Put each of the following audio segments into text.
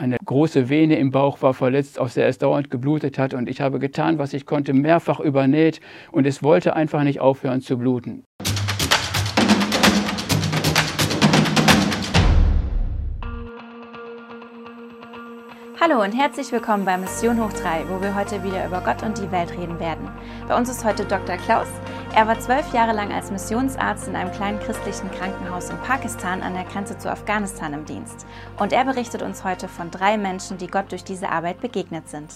Eine große Vene im Bauch war verletzt, aus der es dauernd geblutet hat. Und ich habe getan, was ich konnte, mehrfach übernäht. Und es wollte einfach nicht aufhören zu bluten. Hallo und herzlich willkommen bei Mission Hoch 3, wo wir heute wieder über Gott und die Welt reden werden. Bei uns ist heute Dr. Klaus. Er war zwölf Jahre lang als Missionsarzt in einem kleinen christlichen Krankenhaus in Pakistan an der Grenze zu Afghanistan im Dienst. Und er berichtet uns heute von drei Menschen, die Gott durch diese Arbeit begegnet sind.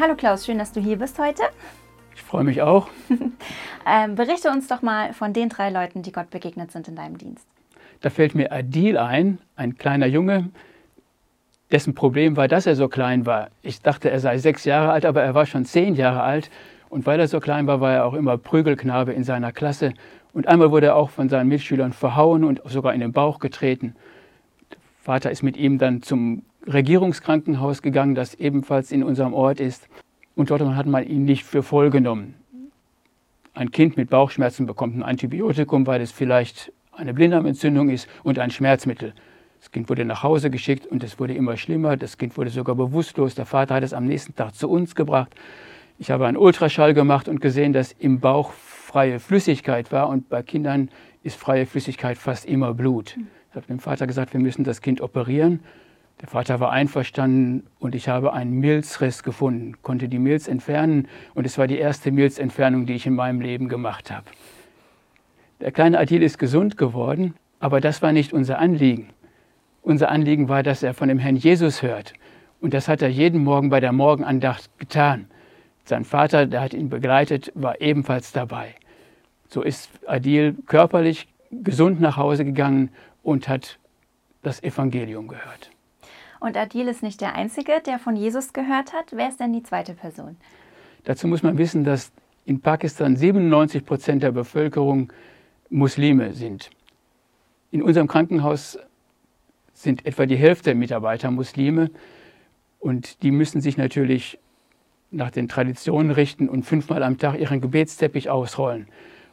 Hallo Klaus, schön, dass du hier bist heute. Ich freue mich auch. ähm, berichte uns doch mal von den drei Leuten, die Gott begegnet sind in deinem Dienst. Da fällt mir Adil ein, ein kleiner Junge, dessen Problem war, dass er so klein war. Ich dachte, er sei sechs Jahre alt, aber er war schon zehn Jahre alt. Und weil er so klein war, war er auch immer Prügelknabe in seiner Klasse. Und einmal wurde er auch von seinen Mitschülern verhauen und sogar in den Bauch getreten. Der Vater ist mit ihm dann zum Regierungskrankenhaus gegangen, das ebenfalls in unserem Ort ist. Und dort hat man ihn nicht für voll genommen. Ein Kind mit Bauchschmerzen bekommt ein Antibiotikum, weil es vielleicht eine Blinddarmentzündung ist und ein Schmerzmittel. Das Kind wurde nach Hause geschickt und es wurde immer schlimmer. Das Kind wurde sogar bewusstlos. Der Vater hat es am nächsten Tag zu uns gebracht. Ich habe einen Ultraschall gemacht und gesehen, dass im Bauch freie Flüssigkeit war und bei Kindern ist freie Flüssigkeit fast immer Blut. Ich habe dem Vater gesagt, wir müssen das Kind operieren. Der Vater war einverstanden und ich habe einen Milzriss gefunden, konnte die Milz entfernen und es war die erste Milzentfernung, die ich in meinem Leben gemacht habe. Der kleine Adil ist gesund geworden, aber das war nicht unser Anliegen. Unser Anliegen war, dass er von dem Herrn Jesus hört. Und das hat er jeden Morgen bei der Morgenandacht getan. Sein Vater, der hat ihn begleitet, war ebenfalls dabei. So ist Adil körperlich gesund nach Hause gegangen und hat das Evangelium gehört. Und Adil ist nicht der Einzige, der von Jesus gehört hat. Wer ist denn die zweite Person? Dazu muss man wissen, dass in Pakistan 97 Prozent der Bevölkerung Muslime sind. In unserem Krankenhaus sind etwa die Hälfte der Mitarbeiter Muslime und die müssen sich natürlich nach den Traditionen richten und fünfmal am Tag ihren Gebetsteppich ausrollen.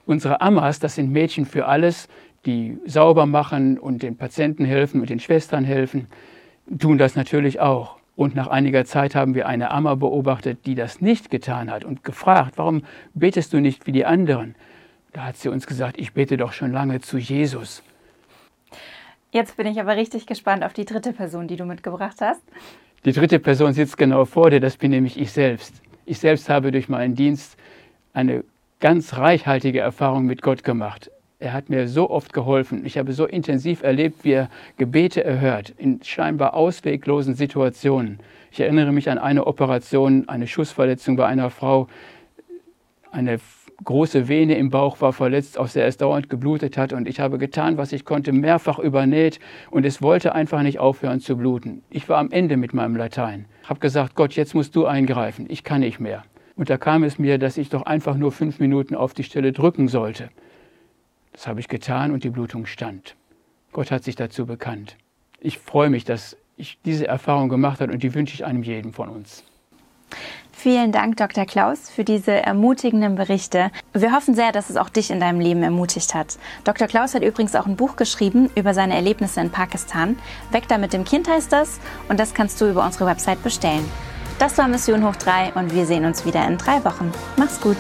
Unsere Ammas, das sind Mädchen für alles, die sauber machen und den Patienten helfen und den Schwestern helfen, tun das natürlich auch. Und nach einiger Zeit haben wir eine Amma beobachtet, die das nicht getan hat und gefragt, warum betest du nicht wie die anderen? Da hat sie uns gesagt, ich bete doch schon lange zu Jesus. Jetzt bin ich aber richtig gespannt auf die dritte Person, die du mitgebracht hast. Die dritte Person sitzt genau vor dir, das bin nämlich ich selbst. Ich selbst habe durch meinen Dienst eine ganz reichhaltige Erfahrung mit Gott gemacht. Er hat mir so oft geholfen. Ich habe so intensiv erlebt, wie er Gebete erhört, in scheinbar ausweglosen Situationen. Ich erinnere mich an eine Operation, eine Schussverletzung bei einer Frau, eine große Vene im Bauch war verletzt, aus der es dauernd geblutet hat. Und ich habe getan, was ich konnte, mehrfach übernäht. Und es wollte einfach nicht aufhören zu bluten. Ich war am Ende mit meinem Latein. Habe gesagt, Gott, jetzt musst du eingreifen. Ich kann nicht mehr. Und da kam es mir, dass ich doch einfach nur fünf Minuten auf die Stelle drücken sollte. Das habe ich getan und die Blutung stand. Gott hat sich dazu bekannt. Ich freue mich, dass ich diese Erfahrung gemacht habe und die wünsche ich einem jeden von uns. Vielen Dank, Dr. Klaus, für diese ermutigenden Berichte. Wir hoffen sehr, dass es auch dich in deinem Leben ermutigt hat. Dr. Klaus hat übrigens auch ein Buch geschrieben über seine Erlebnisse in Pakistan. Weg da mit dem Kind heißt das und das kannst du über unsere Website bestellen. Das war Mission Hoch 3 und wir sehen uns wieder in drei Wochen. Mach's gut.